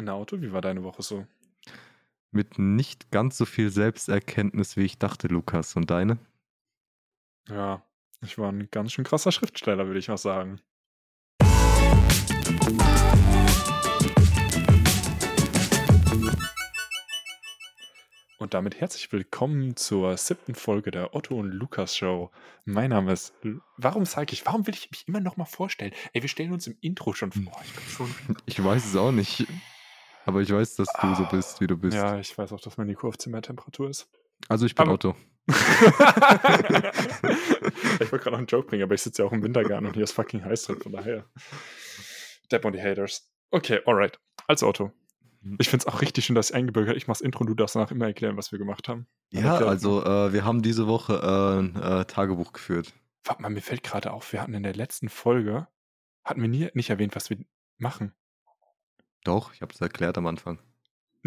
Na, Auto, wie war deine Woche so? Mit nicht ganz so viel Selbsterkenntnis, wie ich dachte, Lukas. Und deine? Ja, ich war ein ganz schön krasser Schriftsteller, würde ich mal sagen. Und damit herzlich willkommen zur siebten Folge der Otto und Lukas Show. Mein Name ist. L- Warum sage ich, warum will ich mich immer noch mal vorstellen? Ey, wir stellen uns im Intro schon vor. Ich schon. Ich weiß es auch nicht. Aber ich weiß, dass du so bist, wie du bist. Ja, ich weiß auch, dass mein Nico auf Zimmertemperatur ist. Also ich bin Aber- Otto. ich wollte gerade noch einen Joke bringen, aber ich sitze ja auch im Wintergarten und hier ist fucking heiß drin, von daher. Depp und die Haters. Okay, alright. Als Otto. Ich finde es auch richtig schön, dass ich eingebürgert Ich mach's Intro und du darfst danach immer erklären, was wir gemacht haben. Ja, also äh, wir haben diese Woche äh, ein äh, Tagebuch geführt. Warte mal, mir fällt gerade auf, wir hatten in der letzten Folge, hatten wir nie, nicht erwähnt, was wir machen. Doch, ich habe es erklärt am Anfang.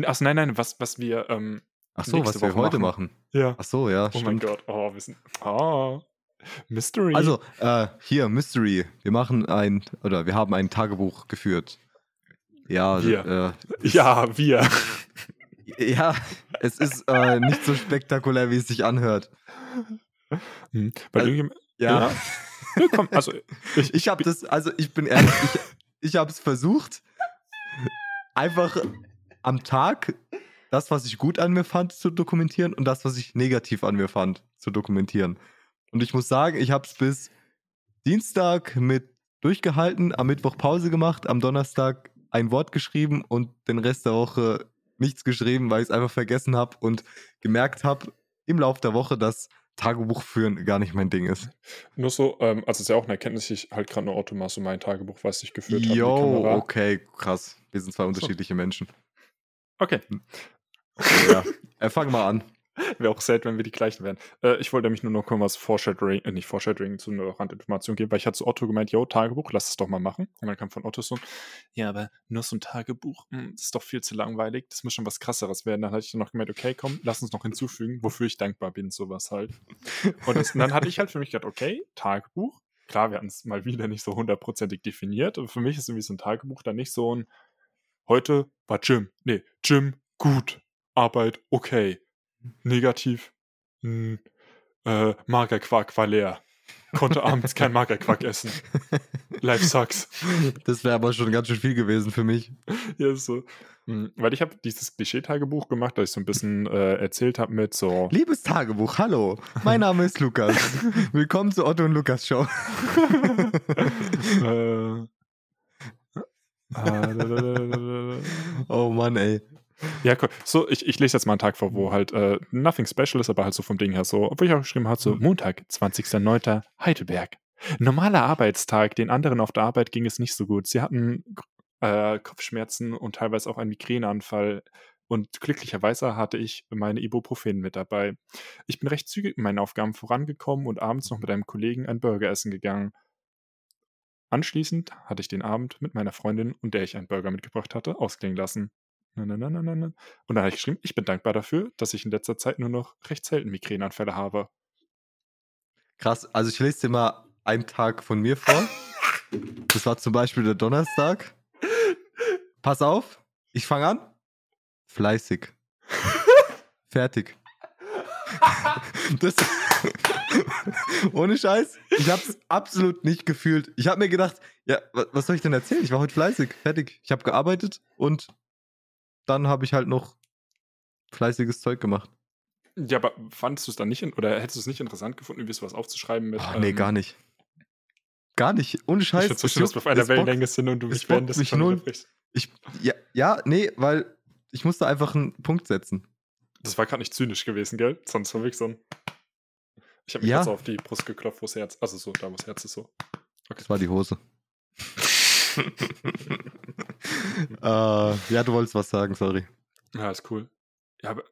Achso, nein, nein, was, was wir, ähm, Ach so, was wir Woche heute machen. machen. ja. Ach so, ja, Oh mein stimmt. Gott, oh, wir sind, oh, Mystery. Also, äh, hier, Mystery. Wir machen ein, oder wir haben ein Tagebuch geführt. Ja, Wir. Äh, ja, wir. ja, es ist äh, nicht so spektakulär, wie es sich anhört. Hm, Weil Also- Ja. Ja, komm, also, ich, Ich habe das, also ich bin ehrlich, ich, ich habe es versucht, einfach am Tag das, was ich gut an mir fand, zu dokumentieren und das, was ich negativ an mir fand, zu dokumentieren. Und ich muss sagen, ich habe es bis Dienstag mit durchgehalten, am Mittwoch Pause gemacht, am Donnerstag ein Wort geschrieben und den Rest der Woche nichts geschrieben, weil ich es einfach vergessen habe und gemerkt habe im Laufe der Woche, dass Tagebuch führen gar nicht mein Ding ist. Nur so, ähm, also es ist ja auch eine Erkenntnis, ich halt gerade nur Automas so mein Tagebuch, was ich geführt habe. Jo, okay, krass. Wir sind zwei unterschiedliche Menschen. Okay, Okay, ja. äh, fang mal an. Wäre auch selten, wenn wir die gleichen wären. Äh, ich wollte nämlich nur noch mal was Foreshadowing, äh, nicht Foreshadowing, zu einer Randinformation geben, weil ich hatte zu Otto gemeint, yo, Tagebuch, lass es doch mal machen. Und dann kam von Otto so, ja, aber nur so ein Tagebuch, hm, das ist doch viel zu langweilig, das muss schon was krasseres werden. Dann hatte ich dann noch gemeint, okay, komm, lass uns noch hinzufügen, wofür ich dankbar bin, sowas halt. Und, das, und dann hatte ich halt für mich gedacht, okay, Tagebuch, klar, wir hatten es mal wieder nicht so hundertprozentig definiert, aber für mich ist irgendwie so ein Tagebuch dann nicht so ein, heute war Gym, nee, Gym, gut, Arbeit, okay, negativ, hm, äh, Magerquark war leer, konnte abends kein Magerquark essen, life sucks. Das wäre aber schon ganz schön viel gewesen für mich. Ja, so. Hm, Weil ich habe dieses Klischee-Tagebuch gemacht, da ich so ein bisschen äh, erzählt habe mit so, Liebes Tagebuch, hallo. Mein Name ist Lukas. Willkommen zur Otto und Lukas Show. äh, äh, Oh Mann, ey. Ja, cool. So, ich, ich lese jetzt mal einen Tag vor, wo halt äh, nothing special ist, aber halt so vom Ding her so, obwohl ich auch geschrieben habe, so Montag, 20.09. Heidelberg. Normaler Arbeitstag, den anderen auf der Arbeit ging es nicht so gut. Sie hatten äh, Kopfschmerzen und teilweise auch einen Migräneanfall. Und glücklicherweise hatte ich meine Ibuprofen mit dabei. Ich bin recht zügig in meinen Aufgaben vorangekommen und abends noch mit einem Kollegen ein Burger essen gegangen. Anschließend hatte ich den Abend mit meiner Freundin, und der ich einen Burger mitgebracht hatte, ausklingen lassen. Na, na, na, na, na. Und dann habe ich geschrieben, ich bin dankbar dafür, dass ich in letzter Zeit nur noch recht selten Migräneanfälle habe. Krass, also ich lese dir mal einen Tag von mir vor. Das war zum Beispiel der Donnerstag. Pass auf, ich fange an. Fleißig. Fertig. Das, ohne Scheiß, ich habe es absolut nicht gefühlt. Ich habe mir gedacht, ja, wa- was soll ich denn erzählen? Ich war heute fleißig, fertig. Ich habe gearbeitet und dann habe ich halt noch fleißiges Zeug gemacht. Ja, aber fandest du es dann nicht, in, oder hättest du es nicht interessant gefunden, irgendwie sowas aufzuschreiben mit. Oh, nee, gar nicht. Gar nicht. Ohne Ich Scheiß. finde so es schön, dass wir auf einer Wellenlänge sind und du mich während des. Ich, ja, ja, nee, weil ich musste einfach einen Punkt setzen. Das war gerade nicht zynisch gewesen, gell? Sonst war wirklich so ein. Ich habe mich Ja. jetzt auf die Brust geklopft, wo das Herz. Also so, da wo das Herz ist so. Das war die Hose. äh, ja, du wolltest was sagen, sorry. Ja, ist cool. Ja, aber.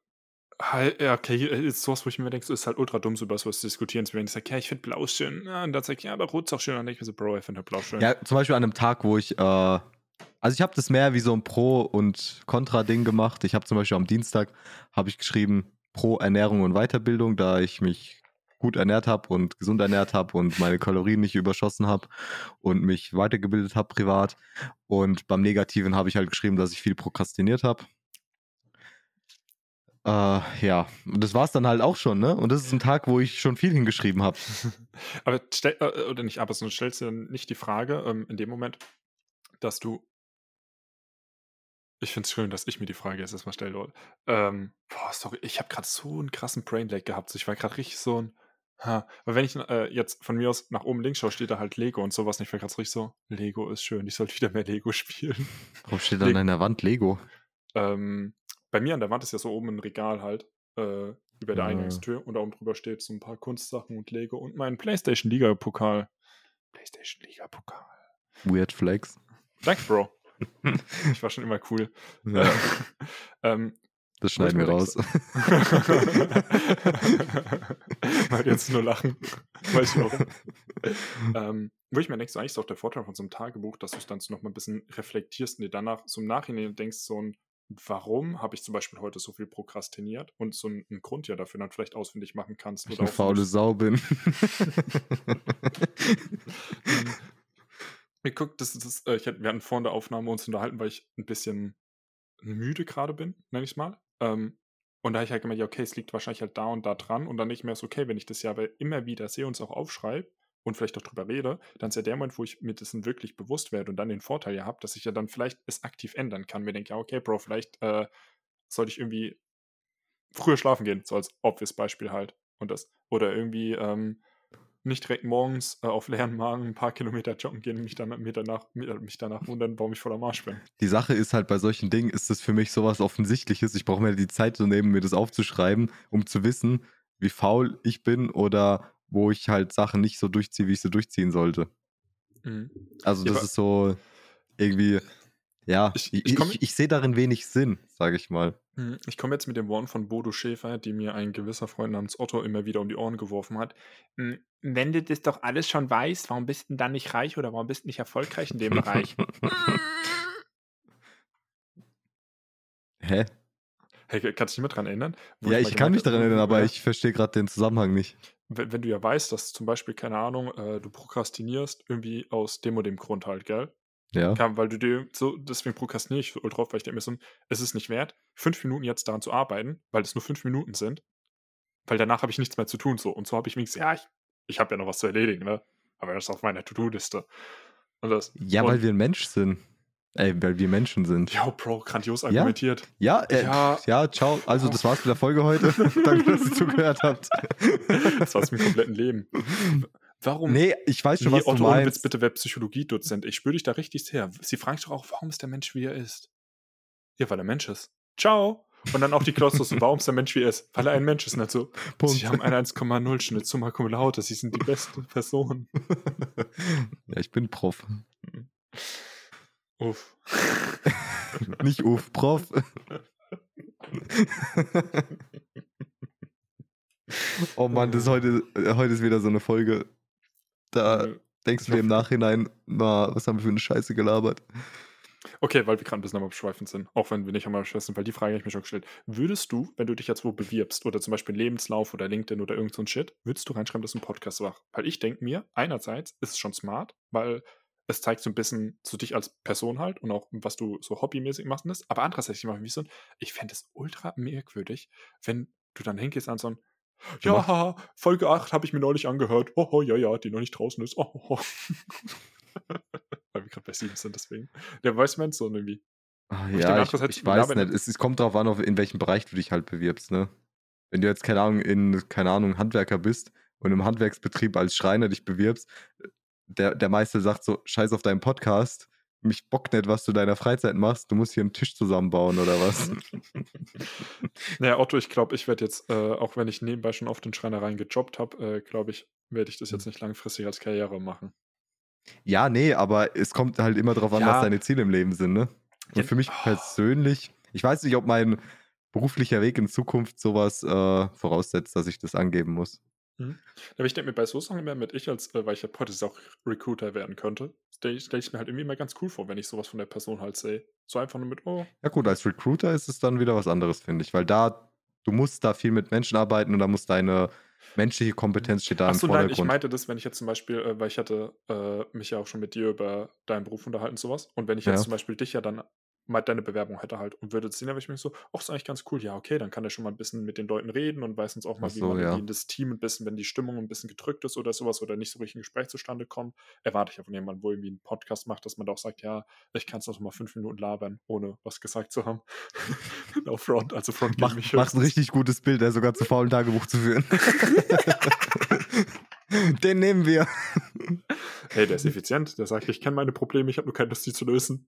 Halt, ja, okay, ist sowas, wo ich mir denke, so ist halt ultra dumm, so über sowas zu diskutieren. Ich sage, ja, ich finde blau schön. Ja, und dann sage ich, ja, aber rot ist auch schön. Und dann denke ich mir so, Bro, ich finde halt blau schön. Ja, zum Beispiel an einem Tag, wo ich, äh, also ich habe das mehr wie so ein Pro- und Contra-Ding gemacht. Ich habe zum Beispiel am Dienstag, habe ich geschrieben, Pro Ernährung und Weiterbildung, da ich mich gut ernährt habe und gesund ernährt habe und meine Kalorien nicht überschossen habe und mich weitergebildet habe privat. Und beim Negativen habe ich halt geschrieben, dass ich viel prokrastiniert habe. Äh, ja, und das war es dann halt auch schon, ne? Und das ist ein Tag, wo ich schon viel hingeschrieben habe. aber stell, äh, oder nicht, aber du stellst dir nicht die Frage ähm, in dem Moment, dass du ich finde es schön, dass ich mir die Frage jetzt erstmal stelle, Leute. Ähm, boah, sorry, ich habe gerade so einen krassen Brainlag gehabt. Ich war gerade richtig so ein. Ha. Weil wenn ich äh, jetzt von mir aus nach oben links schaue, steht da halt Lego und sowas. Und ich war gerade richtig so, Lego ist schön, ich sollte wieder mehr Lego spielen. Warum steht da an deiner Wand Lego? Ähm, bei mir an der Wand ist ja so oben ein Regal halt, äh, über der ja. Eingangstür. Und da oben drüber steht so ein paar Kunstsachen und Lego und mein PlayStation Liga-Pokal. PlayStation Liga-Pokal. Weird Flex. Danke, Bro. ich war schon immer cool. Ja. ähm, das schneiden wir raus. Mal jetzt nur lachen. Weiß ich warum. ähm, wo ich mir denke, so eigentlich ist auch der Vorteil von so einem Tagebuch, dass du es dann so noch mal ein bisschen reflektierst und dir danach so im Nachhinein denkst, so ein, warum habe ich zum Beispiel heute so viel prokrastiniert und so einen, einen Grund ja dafür dann vielleicht ausfindig machen kannst. Weil ich eine faule Sau bin. Mir guckt, das, das, äh, ich, wir hatten vor der Aufnahme uns unterhalten, weil ich ein bisschen müde gerade bin, nenne ich es mal. Ähm, und da habe ich halt gemerkt, ja, okay, es liegt wahrscheinlich halt da und da dran. Und dann nicht mehr so, okay, wenn ich das ja immer wieder sehe und es auch aufschreibe und vielleicht auch drüber rede, dann ist ja der Moment, wo ich mir dessen wirklich bewusst werde und dann den Vorteil ja habe, dass ich ja dann vielleicht es aktiv ändern kann. Mir denke, ja, okay, Bro, vielleicht äh, sollte ich irgendwie früher schlafen gehen, so als obvious Beispiel halt. Und das. Oder irgendwie, ähm, nicht direkt morgens äh, auf leeren Magen ein paar Kilometer joggen gehen und mich, dann, mir danach, mich danach wundern, warum ich voller Marsch bin. Die Sache ist halt, bei solchen Dingen ist das für mich sowas Offensichtliches. Ich brauche mir die Zeit zu nehmen, mir das aufzuschreiben, um zu wissen, wie faul ich bin oder wo ich halt Sachen nicht so durchziehe, wie ich sie durchziehen sollte. Mhm. Also das ja, ist so irgendwie, ja, ich, ich, ich, ich sehe darin wenig Sinn, sage ich mal. Mhm. Ich komme jetzt mit dem Worten von Bodo Schäfer, die mir ein gewisser Freund namens Otto immer wieder um die Ohren geworfen hat. Hm, wenn du das doch alles schon weißt, warum bist du denn dann nicht reich oder warum bist du nicht erfolgreich in dem Bereich? Hä? Hey, kannst du dich mehr daran erinnern? Ja, ich, ich kann mich daran erinnern, aber ich verstehe gerade den Zusammenhang nicht. Wenn, wenn, du ja weißt, dass zum Beispiel, keine Ahnung, äh, du prokrastinierst irgendwie aus dem und dem Grund halt, gell? Ja. Kam, weil du dir so, deswegen prokrastiniere ich so drauf, weil ich denke mir so, es ist nicht wert, fünf Minuten jetzt daran zu arbeiten, weil es nur fünf Minuten sind. Weil danach habe ich nichts mehr zu tun. So. Und so habe ich wenigstens, ja, ich, ich habe ja noch was zu erledigen, ne? Aber das ist auf meiner To-Do-Liste. Ja, und, weil wir ein Mensch sind. Ey, weil wir Menschen sind. Ja, Bro, grandios argumentiert. Ja, ja, äh, ja, ja, ciao. Also, das war's mit der Folge heute. Danke, dass ihr zugehört habt. das war's mit dem kompletten Leben. Warum? Nee, ich weiß schon, nee, was Otto, du meinst. Witz, bitte wer Psychologiedozent. Ich spüre dich da richtig sehr. Sie fragen sich doch auch, warum ist der Mensch, wie er ist? Ja, weil er Mensch ist. Ciao. Und dann auch die Klausel, warum ist der Mensch, wie er ist? Weil er ein Mensch ist. Nicht so, Punkt. Sie haben eine 1,0 Schnitt, summa cum laude. Sie sind die beste Person. ja, ich bin Prof. Uff. Nicht Uff, Prof. oh Mann, das ist heute, heute ist wieder so eine Folge. Da ja, denkst du mir im Nachhinein, na, was haben wir für eine Scheiße gelabert? Okay, weil wir gerade ein bisschen am Abschweifen sind, auch wenn wir nicht am Abschweifen sind, weil die Frage habe ich mir schon gestellt. Würdest du, wenn du dich jetzt wo bewirbst, oder zum Beispiel Lebenslauf oder LinkedIn oder irgend so ein Shit, würdest du reinschreiben, dass du einen Podcast machst? Weil ich denke mir, einerseits ist es schon smart, weil es zeigt so ein bisschen zu dich als Person halt und auch, was du so hobbymäßig machst. Aber andererseits, ich mache wie so ein, ich fände es ultra merkwürdig, wenn du dann hingehst an so ein, ja, haha, Folge 8 habe ich mir neulich angehört. Oh, oh, ja, ja, die noch nicht draußen ist. Oh, oh. Weil wir gerade bei 7 sind, deswegen. Der weiß man so irgendwie. Ah, ja, ich, ich, ich weiß nicht. Es, es, kommt darauf an, in welchem Bereich du dich halt bewirbst, ne? Wenn du jetzt, keine Ahnung, in, keine Ahnung, Handwerker bist und im Handwerksbetrieb als Schreiner dich bewirbst, der, der Meister sagt so, scheiß auf deinen Podcast, mich bockt nicht, was du deiner Freizeit machst. Du musst hier einen Tisch zusammenbauen oder was? naja, Otto, ich glaube, ich werde jetzt, äh, auch wenn ich nebenbei schon auf den Schreinereien gejobbt habe, äh, glaube ich, werde ich das jetzt hm. nicht langfristig als Karriere machen. Ja, nee, aber es kommt halt immer darauf an, ja. was deine Ziele im Leben sind, ne? Und ja. für mich oh. persönlich, ich weiß nicht, ob mein beruflicher Weg in Zukunft sowas äh, voraussetzt, dass ich das angeben muss. Mhm. Aber ich denke mir bei so Sachen immer mit, ich als, äh, weil ich ja potenziell auch Recruiter werden könnte, stelle stell ich mir halt irgendwie immer ganz cool vor, wenn ich sowas von der Person halt sehe. So einfach nur mit, oh. Ja gut, als Recruiter ist es dann wieder was anderes, finde ich, weil da, du musst da viel mit Menschen arbeiten und da muss deine menschliche Kompetenz steht da Ach im so, nein, ich Vordergrund. meinte das, wenn ich jetzt zum Beispiel, äh, weil ich hatte äh, mich ja auch schon mit dir über deinen Beruf unterhalten und sowas. Und wenn ich jetzt Ja. zum Beispiel dich ja dann mal deine Bewerbung hätte halt und würde sehen, dann wäre ich mir so, ach, ist eigentlich ganz cool. Ja, okay, dann kann er schon mal ein bisschen mit den Leuten reden und weiß uns auch mal, Ach wie so, man ja. in das Team ein bisschen, wenn die Stimmung ein bisschen gedrückt ist oder sowas oder nicht so richtig ein Gespräch zustande kommt, erwarte ich ja von jemandem, wo irgendwie einen Podcast macht, dass man da auch sagt, ja, ich kann es auch mal fünf Minuten labern, ohne was gesagt zu haben. no front, also front Mach, mich macht ein richtig gutes Bild, der sogar zu faulen Tagebuch zu führen. Den nehmen wir. Hey, der ist effizient, der sagt, ich kenne meine Probleme, ich habe nur keine Lust, sie zu lösen.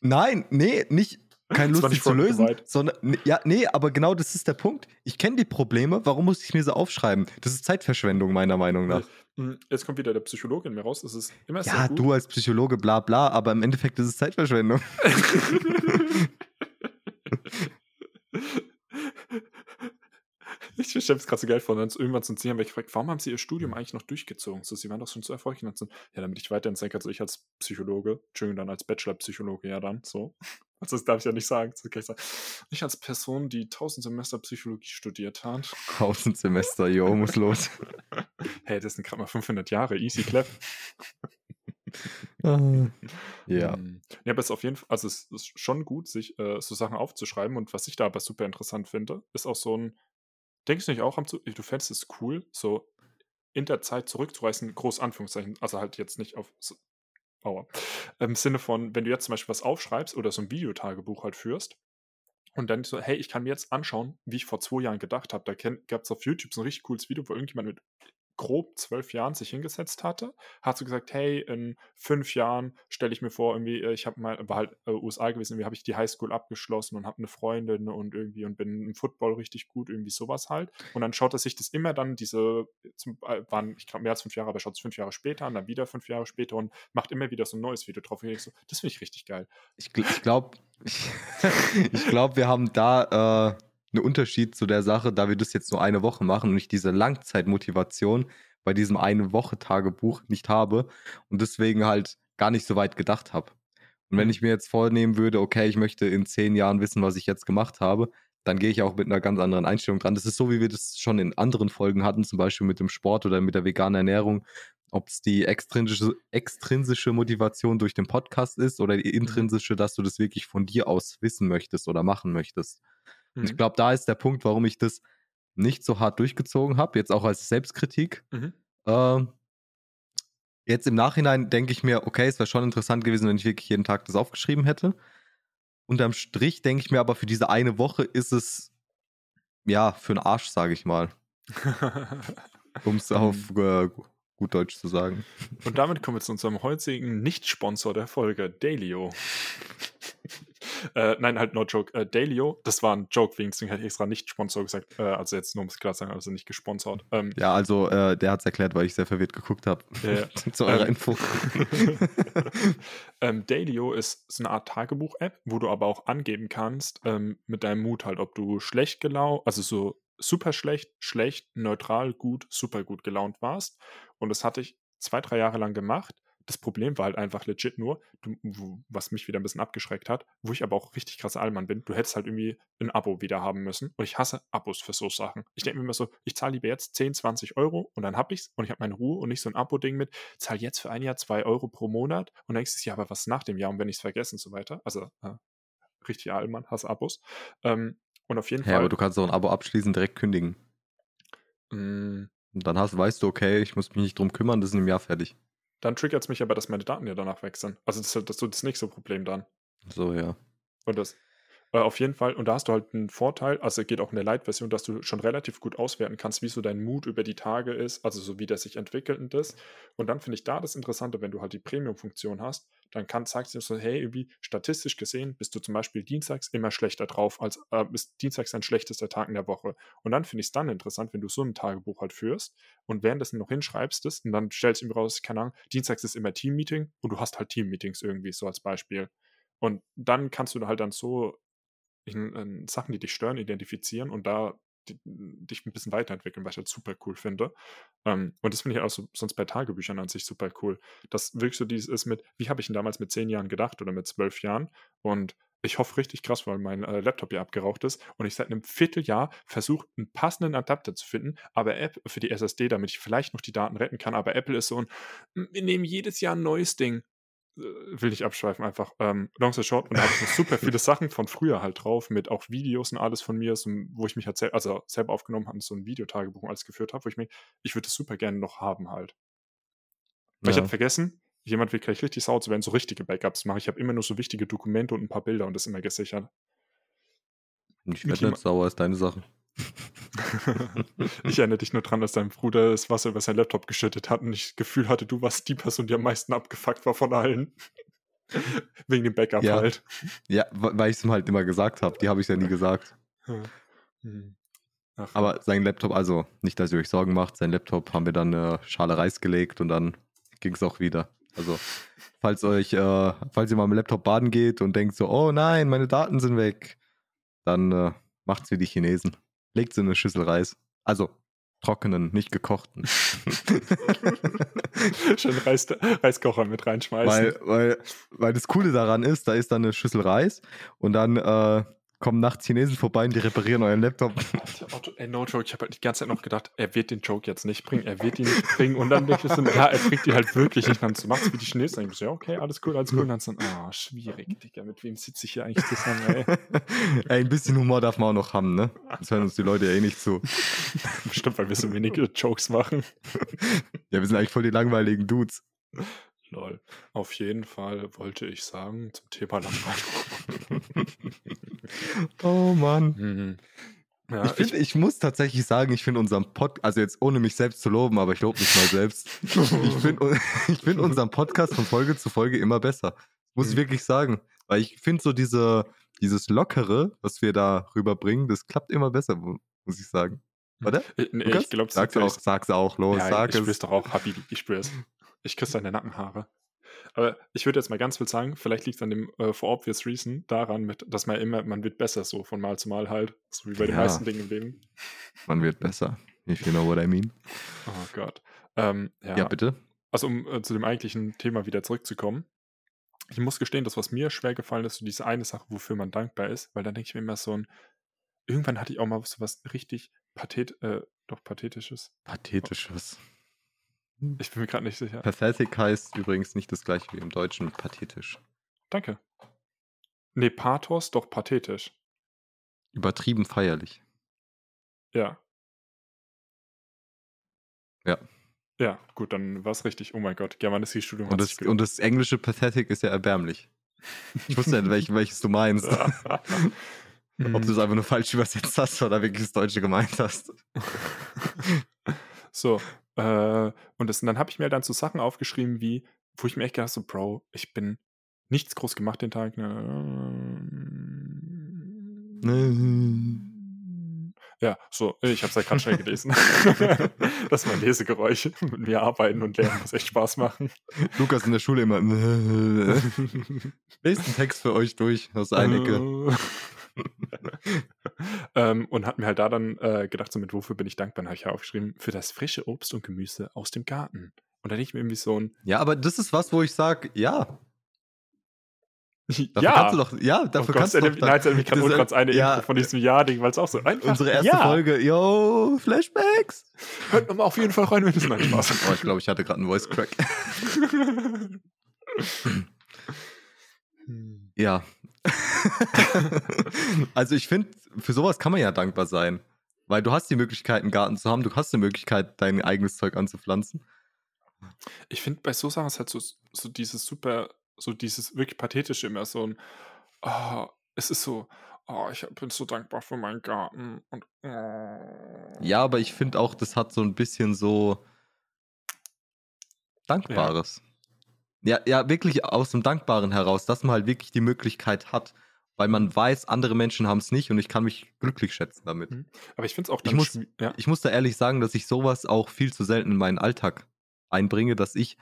Nein, nee, nicht keine Lust, nicht zu lösen, sondern ja, nee, aber genau das ist der Punkt. Ich kenne die Probleme, warum muss ich mir sie aufschreiben? Das ist Zeitverschwendung meiner Meinung nach. Mm, Jetzt kommt wieder der Psychologe in mir raus. Es ist immer sehr Ja, du als Psychologe, bla bla, aber im Endeffekt ist es Zeitverschwendung. Ich stelle es gerade so geil vor, dann irgendwann zu sehen, weil ich gefragt, warum haben sie ihr Studium eigentlich noch durchgezogen? So, sie waren doch schon so erfolgreich. Und dann so, ja, damit ich weiterhin sein kann, also ich als Psychologe, Entschuldigung, dann als Bachelor-Psychologe, ja dann, so. Also das darf ich ja nicht sagen. Ich, sagen. ich als Person, die tausend Semester Psychologie studiert hat, Tausend Semester, yo, muss los. hey, das sind gerade mal 500 Jahre, easy clap. ja. Mm. Ja, aber es ist auf jeden Fall, also es ist schon gut, sich äh, so Sachen aufzuschreiben. Und was ich da aber super interessant finde, ist auch so ein, denkst du nicht auch, du fändest es cool, so in der Zeit zurückzureisen, groß Anführungszeichen, also halt jetzt nicht auf, aua, im Sinne von, wenn du jetzt zum Beispiel was aufschreibst oder so ein Videotagebuch halt führst und dann so, hey, ich kann mir jetzt anschauen, wie ich vor zwei Jahren gedacht habe. Da gab es auf YouTube so ein richtig cooles Video, wo irgendjemand mit grob zwölf Jahren sich hingesetzt hatte, hat so gesagt, hey, in fünf Jahren stelle ich mir vor, irgendwie, äh, ich habe mal, war halt äh, USA gewesen, irgendwie habe ich die Highschool abgeschlossen und habe eine Freundin und irgendwie und bin im Football richtig gut, irgendwie sowas halt. Und dann schaut er sich das immer dann diese, zum, äh, waren, ich glaube, mehr als fünf Jahre, aber schaut es fünf Jahre später an, dann wieder fünf Jahre später und macht immer wieder so ein neues Video drauf. Und ich so, das finde ich richtig geil. Ich, gl- ich glaube, ich, ich glaub, wir haben da äh, einen Unterschied zu der Sache, da wir das jetzt nur eine Woche machen und ich diese Langzeitmotivation bei diesem eine Woche Tagebuch nicht habe und deswegen halt gar nicht so weit gedacht habe. Und wenn Mhm. ich mir jetzt vornehmen würde, okay, ich möchte in zehn Jahren wissen, was ich jetzt gemacht habe, dann gehe ich auch mit einer ganz anderen Einstellung dran. Das ist so, wie wir das schon in anderen Folgen hatten, zum Beispiel mit dem Sport oder mit der veganen Ernährung, ob es die extrinsische, extrinsische Motivation durch den Podcast ist oder die intrinsische, dass du das wirklich von dir aus wissen möchtest oder machen möchtest. Und ich Mhm. glaube, da ist der Punkt, warum ich das nicht so hart durchgezogen habe, jetzt auch als Selbstkritik. Mhm. Ähm, jetzt im Nachhinein denke ich mir, okay, es wäre schon interessant gewesen, wenn ich wirklich jeden Tag das aufgeschrieben hätte. Unterm Strich denke ich mir aber, für diese eine Woche ist es, ja, für den Arsch, sage ich mal. Um es auf äh, gut Deutsch zu sagen. Und damit kommen wir zu unserem heutigen Nicht-Sponsor der Folge, Dailyo. äh, nein, halt no joke. Äh, Dailyo, das war ein Joke, wegen deswegen hätte ich extra Nicht-Sponsor gesagt. Äh, also jetzt nur um es klar zu sagen, also nicht gesponsert. Ähm, Ja, also äh, der hat es erklärt, weil ich sehr verwirrt geguckt habe. Ja. zu eurer Ähm, Info. ähm, Dailyo ist so eine Art Tagebuch-App, wo du aber auch angeben kannst, ähm, mit deinem Mut halt, ob du schlecht gelaunt, also so super schlecht, schlecht, neutral, gut, super gut gelaunt warst. Und das hatte ich zwei, drei Jahre lang gemacht. Das Problem war halt einfach legit nur, du, was mich wieder ein bisschen abgeschreckt hat, wo ich aber auch richtig krasser Allmann bin, du hättest halt irgendwie ein Abo wieder haben müssen. Und ich hasse Abos für so Sachen. Ich denke mir immer so, ich zahle lieber jetzt 10, 20 Euro und dann hab ich's und ich habe meine Ruhe und nicht so ein Abo-Ding mit, zahl jetzt für ein Jahr 2 Euro pro Monat und nächstes Jahr aber was nach dem Jahr und wenn ich es vergesse und so weiter. Also äh, richtig Allmann, hasse Abos. Ähm, und auf jeden Ja, Fall. aber du kannst auch ein Abo abschließen, direkt kündigen. mh, Und dann hast, weißt du, okay, ich muss mich nicht drum kümmern, das ist einem Jahr fertig. Dann triggert es mich aber, dass meine Daten ja danach weg sind. Also das, ist halt- das ist das nächste Problem dann. So, ja. Und das äh, auf jeden Fall, und da hast du halt einen Vorteil, also geht auch in der Light-Version, dass du schon relativ gut auswerten kannst, wie so dein Mut über die Tage ist, also so wie der sich entwickelt und das. Und dann finde ich da das Interessante, wenn du halt die Premium-Funktion hast, dann kann, sagst du so, hey, irgendwie statistisch gesehen bist du zum Beispiel dienstags immer schlechter drauf, als äh, ist dienstags dein schlechtester Tag in der Woche. Und dann finde ich es dann interessant, wenn du so ein Tagebuch halt führst und währenddessen noch hinschreibst es und dann stellst du ihm raus, keine Ahnung, dienstags ist immer Team-Meeting und du hast halt Team-Meetings irgendwie, so als Beispiel. Und dann kannst du halt dann so in, Sachen, die dich stören, identifizieren und da dich ein bisschen weiterentwickeln, was ich halt super cool finde. Ähm, und das finde ich auch so, sonst bei Tagebüchern an sich super cool. Das wirklich so dieses ist mit, wie habe ich denn damals mit zehn Jahren gedacht oder mit zwölf Jahren? Und ich hoffe richtig krass, weil mein äh, Laptop ja abgeraucht ist und ich seit einem Vierteljahr versuche, einen passenden Adapter zu finden, aber App für die SSD, damit ich vielleicht noch die Daten retten kann. Aber Apple ist so ein, "Mm, wir nehmen jedes Jahr ein neues Ding. Äh, Will ich abschweifen einfach. Ähm, long story short, und da habe ich noch super viele Sachen von früher halt drauf, mit auch Videos und alles von mir, so, wo ich mich halt sel also selber aufgenommen habe und so ein Videotagebuch und alles geführt habe, wo ich mir, ich würde das super gerne noch haben halt. Weil ich Ja. hatte vergessen, jemand wird gleich richtig sauer zu werden, so richtige Backups machen. Ich habe immer nur so wichtige Dokumente und ein paar Bilder und das immer gesichert. Ich werde nicht sauer, ist deine Sache. Ich erinnere dich nur dran, dass dein Bruder das Wasser über sein Laptop geschüttet hat und ich das Gefühl hatte, du warst die Person, die am meisten abgefuckt war von allen. Wegen dem Backup Ja. halt. Ja, weil ich es ihm halt immer gesagt habe. Die habe ich ja nie gesagt. Hm. Ach, Aber sein Laptop, also nicht, dass ihr euch Sorgen macht, sein Laptop haben wir dann eine Schale Reis gelegt und dann ging es auch wieder. Also, falls euch, äh, falls ihr mal mit dem Laptop baden geht und denkt so, oh nein, meine Daten sind weg, dann äh, macht's wie die Chinesen. Legt sie in eine Schüssel Reis. Also trockenen, nicht gekochten. Schön Reis, Reiskocher mit reinschmeißen. weil, weil, weil das Coole daran ist, da ist dann eine Schüssel Reis und dann äh, kommen nachts Chinesen vorbei und die reparieren euren Laptop. Ey, no joke, ich habe halt die ganze Zeit noch gedacht, er wird den Joke jetzt nicht bringen, er wird ihn nicht bringen und dann ich so, ja, er bringt ihn halt wirklich nicht, dann so macht's wie die Chinesen, dann denk ich so, ja, okay, alles cool, alles cool, und dann so, ah, schwierig, Digga, mit wem sitze ich hier eigentlich zusammen, ey? Ey, ein bisschen Humor darf man auch noch haben, ne? Das hören uns die Leute ja eh nicht zu. Bestimmt, weil wir so wenige Jokes machen. Ja, wir sind eigentlich voll die langweiligen Dudes. Lol. Auf jeden Fall wollte ich sagen, zum Thema Langweilung. Oh Mann. Mhm. Ja, ich, find, ich, muss tatsächlich sagen, ich finde unseren Podcast, also jetzt ohne mich selbst zu loben, aber ich lobe mich mal selbst. ich finde ich find unseren Podcast von Folge zu Folge immer besser. Muss ich Mhm. wirklich sagen. Weil ich finde so diese, dieses Lockere, was wir da rüberbringen, das klappt immer besser, mu- muss ich sagen. Oder? ich, nee, ich glaube, sag's auch, sag's auch, los, ja, sag ich spür's es. doch auch, Habibi, ich spür's. Ich küsse deine Nackenhaare. Aber ich würde jetzt mal ganz wild sagen, vielleicht liegt es an dem äh, for obvious reason daran, mit, dass man immer, man wird besser so von Mal zu Mal halt. So wie bei den Ja. meisten Dingen im Leben. Man wird besser. If you know what I mean. Oh Gott. Ähm, ja, Ja, bitte. also um äh, zu dem eigentlichen Thema wieder zurückzukommen. Ich muss gestehen, das, was mir schwer gefallen ist, so diese eine Sache, wofür man dankbar ist, weil dann denke ich mir immer so ein, irgendwann hatte ich auch mal so was richtig pathet, äh, doch pathetisches. Pathetisches. Ich bin mir gerade nicht sicher. Pathetic heißt übrigens nicht das gleiche wie im Deutschen pathetisch. Danke. Nee, Pathos, doch pathetisch. Übertrieben feierlich. Ja. Ja. Ja, gut, dann war es richtig. Oh mein Gott, Germanistikstudium Und das, und das englische pathetic ist ja erbärmlich. Ich wusste nicht, welch, welches du meinst. Ob du es einfach nur falsch übersetzt hast oder wirklich das Deutsche gemeint hast. So, äh, und, das, und dann habe ich mir dann so Sachen aufgeschrieben, wie, wo ich mir echt gedacht so, Bro, ich bin nichts groß gemacht den Tag. Ne? Ja, so, ich habe es ja gerade schnell gelesen. das ist mein Lesegeräusch. Mit mir arbeiten und lernen muss echt Spaß machen. Lukas in der Schule immer. Lest einen Text für euch durch aus Einecke. ähm, und hat mir halt da dann äh, gedacht, so mit wofür bin ich dankbar? Dann habe ich ja aufgeschrieben, für das frische Obst und Gemüse aus dem Garten. Und da denke ich mir irgendwie so ein, Ja, aber das ist was, wo ich sage, ja. Dafür ja, kannst du doch, ja, oh dafür Gott, kannst du doch. nein, mich gerade das- Ultras eine ja, Info von diesem Ja-Ding, weil es auch so einfach Unsere erste ja. Folge, yo, Flashbacks. Hört nochmal auf jeden Fall rein, wenn es nein Spaß Oh, ich glaube, ich hatte gerade einen Voice Crack. Ja. also ich finde, für sowas kann man ja dankbar sein. Weil du hast die Möglichkeit, einen Garten zu haben, du hast die Möglichkeit, dein eigenes Zeug anzupflanzen. Ich finde, bei so Sachen ist halt so, so dieses super, so dieses wirklich pathetische immer so ein, oh, es ist so, oh, ich bin so dankbar für meinen Garten und oh. Ja, aber ich finde auch, das hat so ein bisschen so Dankbares. Ja. Ja, wirklich aus dem Dankbaren heraus, dass man halt wirklich die Möglichkeit hat, weil man weiß, andere Menschen haben es nicht und ich kann mich glücklich schätzen damit. Mhm. Aber ich finde es auch Ich muss- ja. Ich muss da ehrlich sagen, dass ich sowas auch viel zu selten in meinen Alltag einbringe, dass ich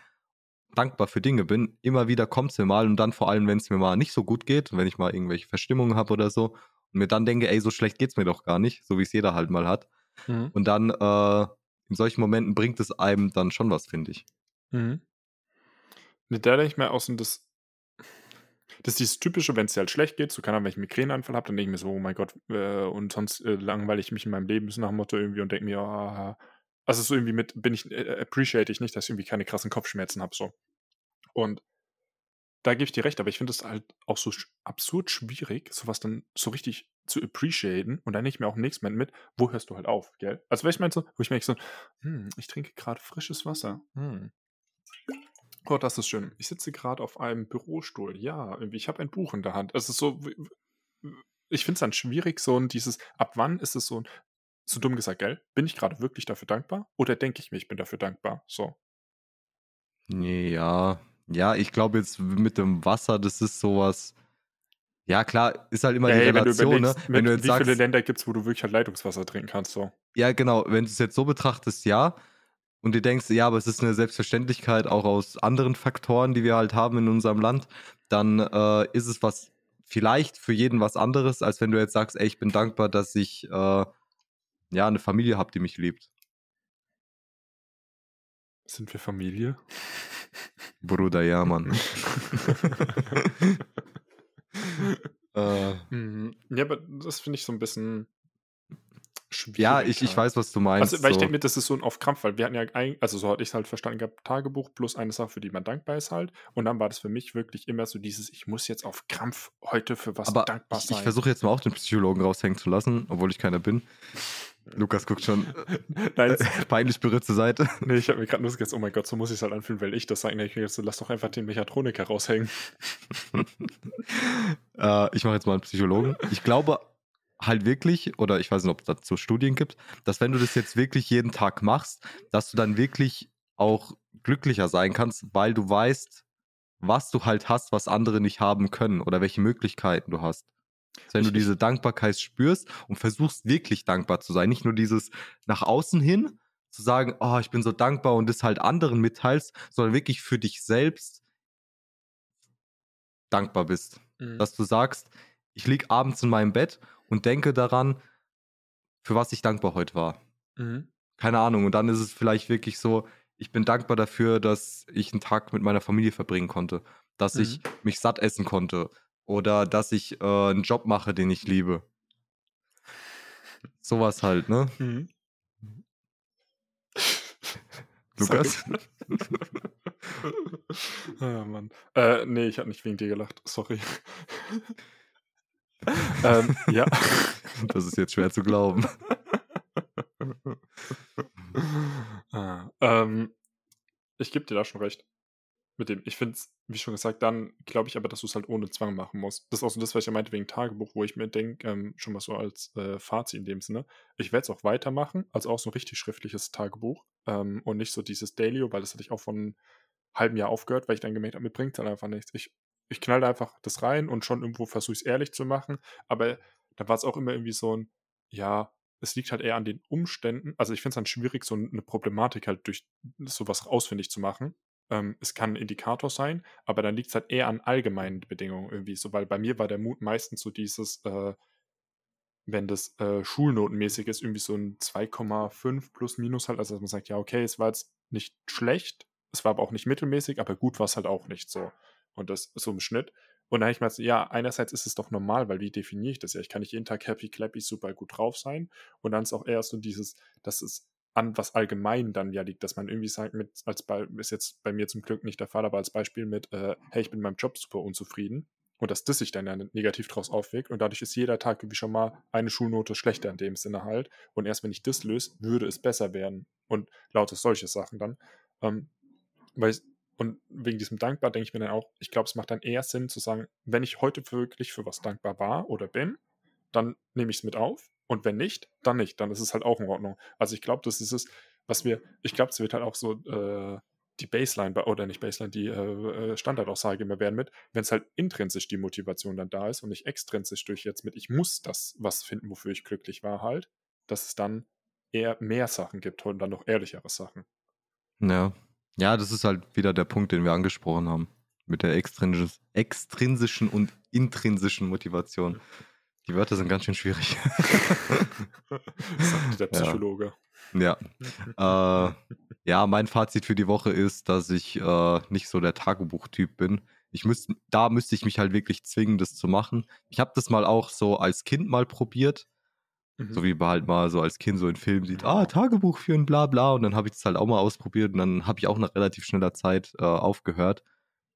dankbar für Dinge bin. Immer wieder kommt es mir mal und dann vor allem, wenn es mir mal nicht so gut geht, wenn ich mal irgendwelche Verstimmungen habe oder so und mir dann denke, ey, so schlecht geht's mir doch gar nicht, so wie es jeder halt mal hat. Mhm. Und dann äh, in solchen Momenten bringt es einem dann schon was, finde ich. Mhm. Mit der denke ich mir aus und das. Das ist dieses Typische, wenn es dir halt schlecht geht, so kann wenn ich einen Migräneanfall habe, dann denke ich mir so, oh mein Gott, äh, und sonst äh, langweile ich mich in meinem Leben so nach dem Motto irgendwie und denke mir, ah, also so irgendwie mit, bin ich, äh, appreciate ich nicht, dass ich irgendwie keine krassen Kopfschmerzen habe, so. Und da gebe ich dir recht, aber ich finde es halt auch so absurd schwierig, sowas dann so richtig zu appreciaten und dann nehme ich mir auch nichts mehr mit, wo hörst du halt auf, gell? Also, weil ich meine so, wo ich merke so, hm, ich trinke gerade frisches Wasser, hm. Oh, das ist schön. Ich sitze gerade auf einem Bürostuhl. Ja, irgendwie, ich habe ein Buch in der Hand. Es ist so, ich finde es dann schwierig, so ein dieses, ab wann ist es so, so dumm gesagt, gell? Bin ich gerade wirklich dafür dankbar? Oder denke ich mir, ich bin dafür dankbar? So. Ja, ja, ich glaube jetzt mit dem Wasser, das ist sowas. Ja, klar, ist halt immer die Ey, wenn du Relation, ne? Wenn du jetzt wie viele sagst, Länder gibt es, wo du wirklich halt Leitungswasser trinken kannst, so. ja, genau, wenn du es jetzt so betrachtest, ja, und du denkst, ja, aber es ist eine Selbstverständlichkeit auch aus anderen Faktoren, die wir halt haben in unserem Land, dann äh, ist es was vielleicht für jeden was anderes, als wenn du jetzt sagst, ey, ich bin dankbar, dass ich äh, ja eine Familie habe, die mich liebt. Sind wir Familie? Bruder, ja, Mann. äh, Mhm. Ja, aber das finde ich so ein bisschen. Ja, ich, ich weiß, was du meinst. Also, weil ich so. denke mir, das ist so ein auf Krampf, weil wir hatten ja eigentlich, also so hatte ich es halt verstanden gehabt, Tagebuch plus eine Sache, für die man dankbar ist halt. Und dann war das für mich wirklich immer so dieses, ich muss jetzt auf Krampf heute für was aber dankbar ich, sein. ich versuche jetzt mal auch den Psychologen raushängen zu lassen, obwohl ich keiner bin. Lukas guckt schon Nein, äh, peinlich berührt zur Seite. nee, ich habe mir gerade nur gesagt, oh mein Gott, so muss ich es halt anfühlen, weil ich das sage. Ich jetzt, lass doch einfach den Mechatroniker raushängen. äh, ich mache jetzt mal einen Psychologen. Ich glaube halt wirklich, oder ich weiß nicht, ob es dazu Studien gibt, dass wenn du das jetzt wirklich jeden Tag machst, dass du dann wirklich auch glücklicher sein kannst, weil du weißt, was du halt hast, was andere nicht haben können oder welche Möglichkeiten du hast. Dass wenn du diese Dankbarkeit spürst und versuchst wirklich dankbar zu sein, nicht nur dieses nach außen hin zu sagen, oh, ich bin so dankbar und das halt anderen mitteilst, sondern wirklich für dich selbst dankbar bist Mhm. dass du sagst, ich lieg abends in meinem Bett und denke daran, für was ich dankbar heute war. Mhm. Keine Ahnung. Und dann ist es vielleicht wirklich so, ich bin dankbar dafür, dass ich einen Tag mit meiner Familie verbringen konnte, dass Mhm. ich mich satt essen konnte oder dass ich äh, einen Job mache, den ich liebe. Sowas halt, ne? Mhm. Lukas? ah, Mann. Äh, nee, ich habe nicht wegen dir gelacht. Sorry. Ähm, ja. Das ist jetzt schwer zu glauben. ah, ähm, ich gebe dir da schon recht. Mit dem, ich finde es, wie schon gesagt, dann glaube ich aber, dass du es halt ohne Zwang machen musst. Das ist auch so das, was ich ja meinte wegen Tagebuch, wo ich mir denke, ähm, schon mal so als äh, Fazit in dem Sinne, ich werde es auch weitermachen, also auch so ein richtig schriftliches Tagebuch ähm, und nicht so dieses Dailyo, weil das hatte ich auch von einem halben Jahr aufgehört, weil ich dann gemerkt habe, mir bringt halt einfach nichts. Ich, ich knall einfach das rein und schon irgendwo versuche ich es ehrlich zu machen, aber da war es auch immer irgendwie so ein, ja, es liegt halt eher an den Umständen. Also ich finde es dann schwierig, so eine Problematik halt durch sowas ausfindig zu machen. Ähm, es kann ein Indikator sein, aber dann liegt es halt eher an allgemeinen Bedingungen irgendwie so, weil bei mir war der Mut meistens so dieses, äh, wenn das äh, schulnotenmäßig ist, irgendwie so ein 2,5 plus minus halt, also dass man sagt, ja, okay, es war jetzt nicht schlecht, es war aber auch nicht mittelmäßig, aber gut war es halt auch nicht so. Und das so im Schnitt. Und dann habe ich mal so, ja, einerseits ist es doch normal, weil wie definiere ich das ja? Ich kann nicht jeden Tag happy, clappy, super gut drauf sein. Und dann ist auch eher so dieses, dass es an was allgemein dann ja liegt, dass man irgendwie sagt, mit, als Be ist jetzt bei mir zum Glück nicht der Fall, aber als Beispiel mit, äh, hey, ich bin in meinem Job super unzufrieden und dass das sich dann ja negativ draus aufwirkt und dadurch ist jeder Tag irgendwie schon mal eine Schulnote schlechter in dem Sinne halt und erst wenn ich das löse, würde es besser werden und lauter solche Sachen dann. Ähm, weil ich, und wegen diesem Dankbar denke ich mir dann auch, ich glaube, es macht dann eher Sinn zu sagen, wenn ich heute wirklich für was dankbar war oder bin, dann nehme ich es mit auf. Und wenn nicht, dann nicht. Dann ist es halt auch in Ordnung. Also ich glaube, das ist es, was wir, ich glaube, es wird halt auch so äh, die Baseline, oder nicht Baseline, die äh, äh, Standardaussage immer werden mit, wenn es halt intrinsisch die Motivation dann da ist und nicht extrinsisch durch jetzt mit, ich muss das was finden, wofür ich glücklich war halt, dass es dann eher mehr Sachen gibt und dann noch ehrlichere Sachen. Ja. Ja, das ist halt wieder der Punkt, den wir angesprochen haben. Mit der extrinsis extrinsischen und intrinsischen Motivation. Die Wörter sind ganz schön schwierig. Sagt der Ja. Psychologe. ja. Äh, ja, mein Fazit für die Woche ist, dass ich äh, nicht so der Tagebuchtyp bin. ich müsste, da müsste ich mich halt wirklich zwingen, das zu machen. Ich habe das mal auch so als Kind mal probiert. Mhm. So wie man halt mal so als Kind so in Filmen sieht, ah, Tagebuch führen, bla bla. Und dann habe ich das halt auch mal ausprobiert und dann habe ich auch nach relativ schneller Zeit äh, aufgehört.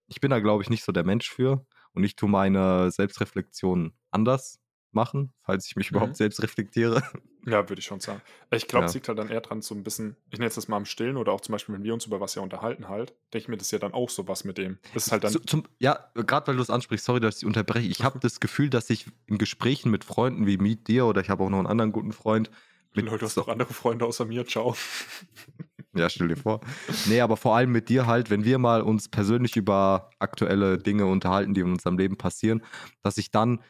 Ich bin da, glaube ich, nicht so der Mensch für und ich tue meine Selbstreflexion anders machen, falls ich mich Mhm. überhaupt selbst reflektiere. Ja, würde ich schon sagen. Ich glaube, Ja. es liegt halt dann eher dran, so ein bisschen, ich nenne es das mal im Stillen oder auch zum Beispiel, wenn wir uns über was ja unterhalten halt, denke ich mir, das ist ja dann auch sowas mit dem. Das ist halt dann, Zu- zum, ja, gerade weil du es ansprichst, sorry, dass ich unterbreche. Ich habe das Gefühl, dass ich in Gesprächen mit Freunden wie mit dir oder ich habe auch noch einen anderen guten Freund. Mit Leute, du hast so- noch andere Freunde außer mir, ciao. Ja, stell dir vor. Nee, aber vor allem mit dir halt, wenn wir mal uns persönlich über aktuelle Dinge unterhalten, die in unserem Leben passieren, dass ich dann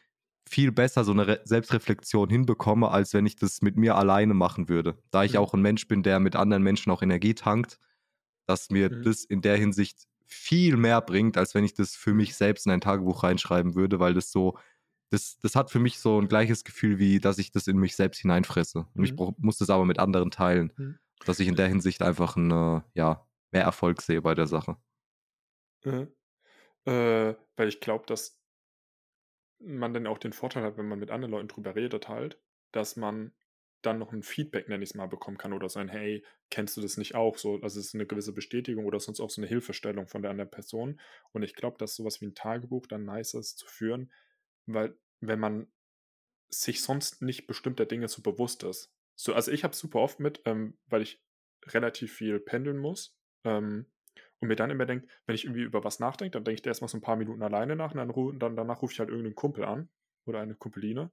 viel besser so eine Re Selbstreflexion hinbekomme, als wenn ich das mit mir alleine machen würde. Da ich Mhm. auch ein Mensch bin, der mit anderen Menschen auch Energie tankt, dass mir Mhm. das in der Hinsicht viel mehr bringt, als wenn ich das für mich selbst in ein Tagebuch reinschreiben würde, weil das so, das, das hat für mich so ein gleiches Gefühl, wie dass ich das in mich selbst hineinfresse. Und ich Mhm. brauch, muss das aber mit anderen teilen Mhm. dass ich in der Hinsicht einfach eine, ja, mehr Erfolg sehe bei der Sache. Mhm. Äh, weil ich glaube, dass man dann auch den Vorteil hat, wenn man mit anderen Leuten drüber redet halt, dass man dann noch ein Feedback, nenne ich es mal, bekommen kann oder so ein, hey, kennst du das nicht auch? So, also es ist eine gewisse Bestätigung oder sonst auch so eine Hilfestellung von der anderen Person. Und ich glaube, dass sowas wie ein Tagebuch dann nice ist zu führen, weil wenn man sich sonst nicht bestimmter Dinge so bewusst ist. So, also ich habe super oft mit, ähm, weil ich relativ viel pendeln muss ähm, und mir dann immer denkt, wenn ich irgendwie über was nachdenke, dann denke ich erstmal so ein paar Minuten alleine nach und dann, ru- dann danach rufe ich halt irgendeinen Kumpel an oder eine Kumpeline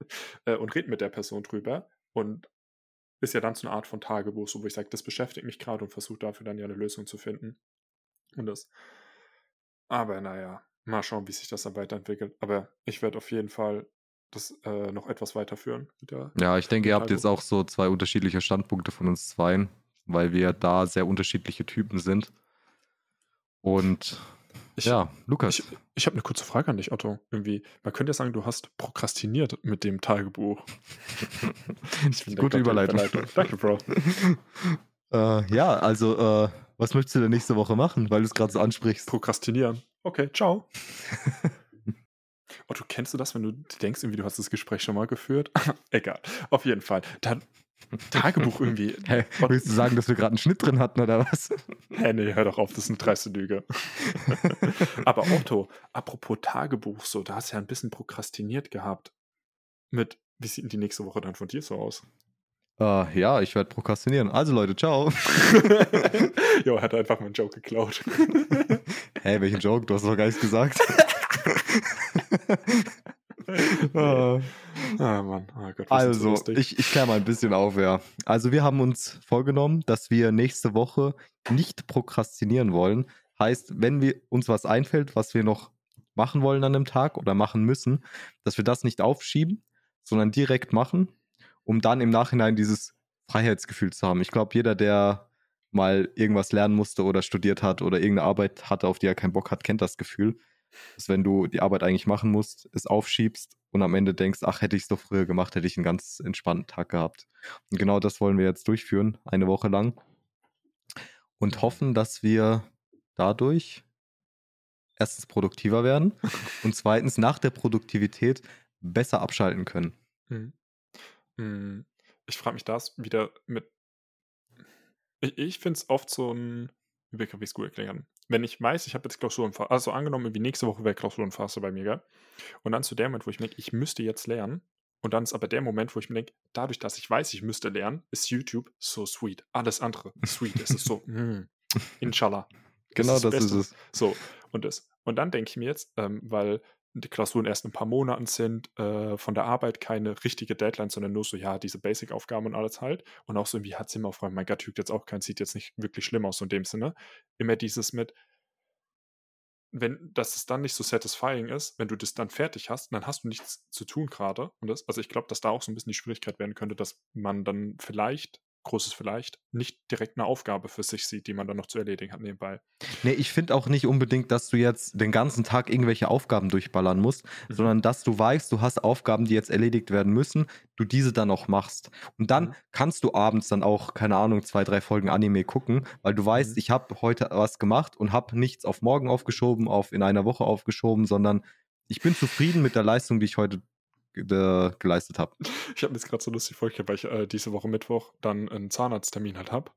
äh, und rede mit der Person drüber und ist ja dann so eine Art von Tagebuch, so wo ich sage, das beschäftigt mich gerade und versuche dafür dann ja eine Lösung zu finden. Und das. Aber naja, mal schauen, wie sich das dann weiterentwickelt. Aber ich werde auf jeden Fall das äh, noch etwas weiterführen. Ja, ich denke, ihr habt jetzt auch so zwei unterschiedliche Standpunkte von uns zweien, weil wir da sehr unterschiedliche Typen sind. Und ich ja, Lukas, ich, ich habe eine kurze Frage an dich, Otto. Irgendwie, man könnte ja sagen, du hast prokrastiniert mit dem Tagebuch. Gute der Überleitung. Danke, Bro. äh, ja, also, äh, was möchtest du denn nächste Woche machen, weil du es gerade so ansprichst? Prokrastinieren. Okay, ciao. Otto, kennst du das, wenn du denkst, irgendwie, du hast das Gespräch schon mal geführt? Egal. Auf jeden Fall. Dann Tagebuch irgendwie. Hä, Otto- willst du sagen, dass wir gerade einen Schnitt drin hatten oder was? Hä, nee, hör doch auf, das ist eine dreiste Lüge. Aber Otto, apropos Tagebuch, so, da hast du ja ein bisschen prokrastiniert gehabt. Mit, wie sieht denn die nächste Woche dann von dir so aus? äh, ja, ich werde prokrastinieren. Also Leute, ciao. jo, hat einfach mal einen Joke geklaut. Hey, welchen Joke? Du hast doch gar nichts gesagt. Äh, Ah, Mann. Oh Gott, Also, ich, ich kläre mal ein bisschen auf, ja. Also, wir haben uns vorgenommen, dass wir nächste Woche nicht prokrastinieren wollen. Heißt, wenn wir uns was einfällt, was wir noch machen wollen an dem Tag oder machen müssen, dass wir das nicht aufschieben, sondern direkt machen, um dann im Nachhinein dieses Freiheitsgefühl zu haben. Ich glaube, jeder, der mal irgendwas lernen musste oder studiert hat oder irgendeine Arbeit hatte, auf die er keinen Bock hat, kennt das Gefühl, dass wenn du die Arbeit eigentlich machen musst, es aufschiebst und am Ende denkst, ach, hätte ich es doch früher gemacht, hätte ich einen ganz entspannten Tag gehabt. Und genau das wollen wir jetzt durchführen, eine Woche lang. Und hoffen, dass wir dadurch erstens produktiver werden und zweitens nach der Produktivität besser abschalten können. Hm. Hm. Ich frage mich das wieder mit. Ich, ich finde es oft so ein. Wie kann ich es gut erklären? Wenn ich weiß, ich habe jetzt Klausurenphase, also angenommen, irgendwie nächste Woche wäre Klausurenphase bei mir, gell? Und dann zu der Moment, wo ich mir denke, ich müsste jetzt lernen. Und dann ist aber der Moment, wo ich mir denke, dadurch, dass ich weiß, ich müsste lernen, ist YouTube so sweet. Alles andere sweet. es ist so, mm, inshallah. Genau ist das das ist es. So, und das. Und dann denke ich mir jetzt, ähm, weil die Klausuren erst in ein paar Monaten sind, äh, von der Arbeit keine richtige Deadline, sondern nur so, ja, diese Basic-Aufgaben und alles halt. Und auch so irgendwie hat Zimmer aufräumen. Mein Gott, juckt jetzt auch kein, sieht jetzt nicht wirklich schlimm aus so in dem Sinne. Immer dieses mit, wenn, dass es dann nicht so satisfying ist, wenn du das dann fertig hast, dann hast du nichts zu tun gerade. Und das, also ich glaube, dass da auch so ein bisschen die Schwierigkeit werden könnte, dass man dann vielleicht großes vielleicht, nicht direkt eine Aufgabe für sich sieht, die man dann noch zu erledigen hat nebenbei. Nee, ich finde auch nicht unbedingt, dass du jetzt den ganzen Tag irgendwelche Aufgaben durchballern musst, Mhm. sondern dass du weißt, du hast Aufgaben, die jetzt erledigt werden müssen, du diese dann auch machst. Und dann Mhm. kannst du abends dann auch, keine Ahnung, zwei, drei Folgen Anime gucken, weil du weißt, Mhm. ich habe heute was gemacht und habe nichts auf morgen aufgeschoben, auf in einer Woche aufgeschoben, sondern ich bin zufrieden mit der Leistung, die ich heute äh, geleistet habe. Ich habe mir jetzt gerade so lustig vorgestellt, weil ich äh, diese Woche Mittwoch dann einen Zahnarzttermin halt habe.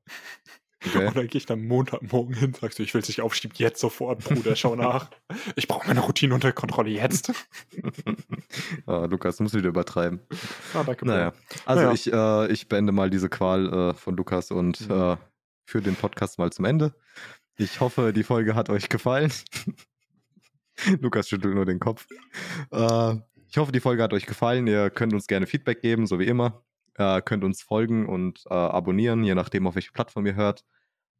Okay? Und dann gehe ich dann Montagmorgen hin, sagst du, ich will es nicht aufschieben, jetzt sofort, Bruder, schau nach. Ich brauche meine Routine unter Kontrolle jetzt. ah, Lukas, du musst wieder übertreiben. Ah, danke. Naja, also Naja. ich, äh, ich beende mal diese Qual äh, von Lukas und Mhm. äh, führe den Podcast mal zum Ende. Ich hoffe, die Folge hat euch gefallen. Lukas schüttelt nur den Kopf. Äh, ich hoffe, die Folge hat euch gefallen. Ihr könnt uns gerne Feedback geben, so wie immer. Äh, könnt uns folgen und äh, abonnieren, je nachdem, auf welche Plattform ihr hört.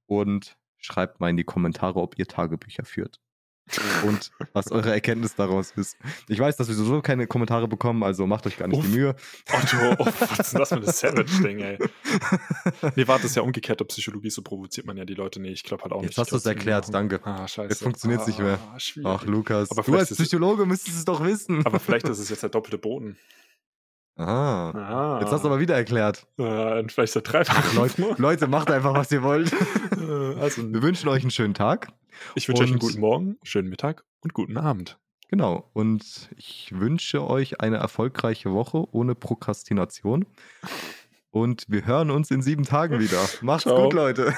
Und schreibt mal in die Kommentare, ob ihr Tagebücher führt. Und was eure Erkenntnis daraus ist. Ich weiß, dass wir sowieso keine Kommentare bekommen, also macht euch gar nicht Uff. die Mühe. Otto, oh, was ist denn das für ein Savage-Ding, ey? Nee, warte, das ist ja umgekehrt der Psychologie, so provoziert man ja die Leute. Nee, ich glaube halt auch Jetzt nicht. hast Ich du's glaub, erklärt, danke. Ah, scheiße. Jetzt funktioniert's nicht mehr. Ah, schwierig. Ach, Lukas, Aber du als es- Psychologe müsstest es doch wissen. Aber vielleicht ist es jetzt der doppelte Boden. Aha. Ah. Jetzt hast du aber wieder erklärt. Äh, vielleicht der dreifache Leute, Leute, macht einfach, was ihr wollt. Äh, also, Wir wünschen euch einen schönen Tag. Ich wünsche euch einen guten Morgen, schönen Mittag und guten Abend. Genau. Und ich wünsche euch eine erfolgreiche Woche ohne Prokrastination. Und wir hören uns in sieben Tagen wieder. Macht's Ciao. gut, Leute.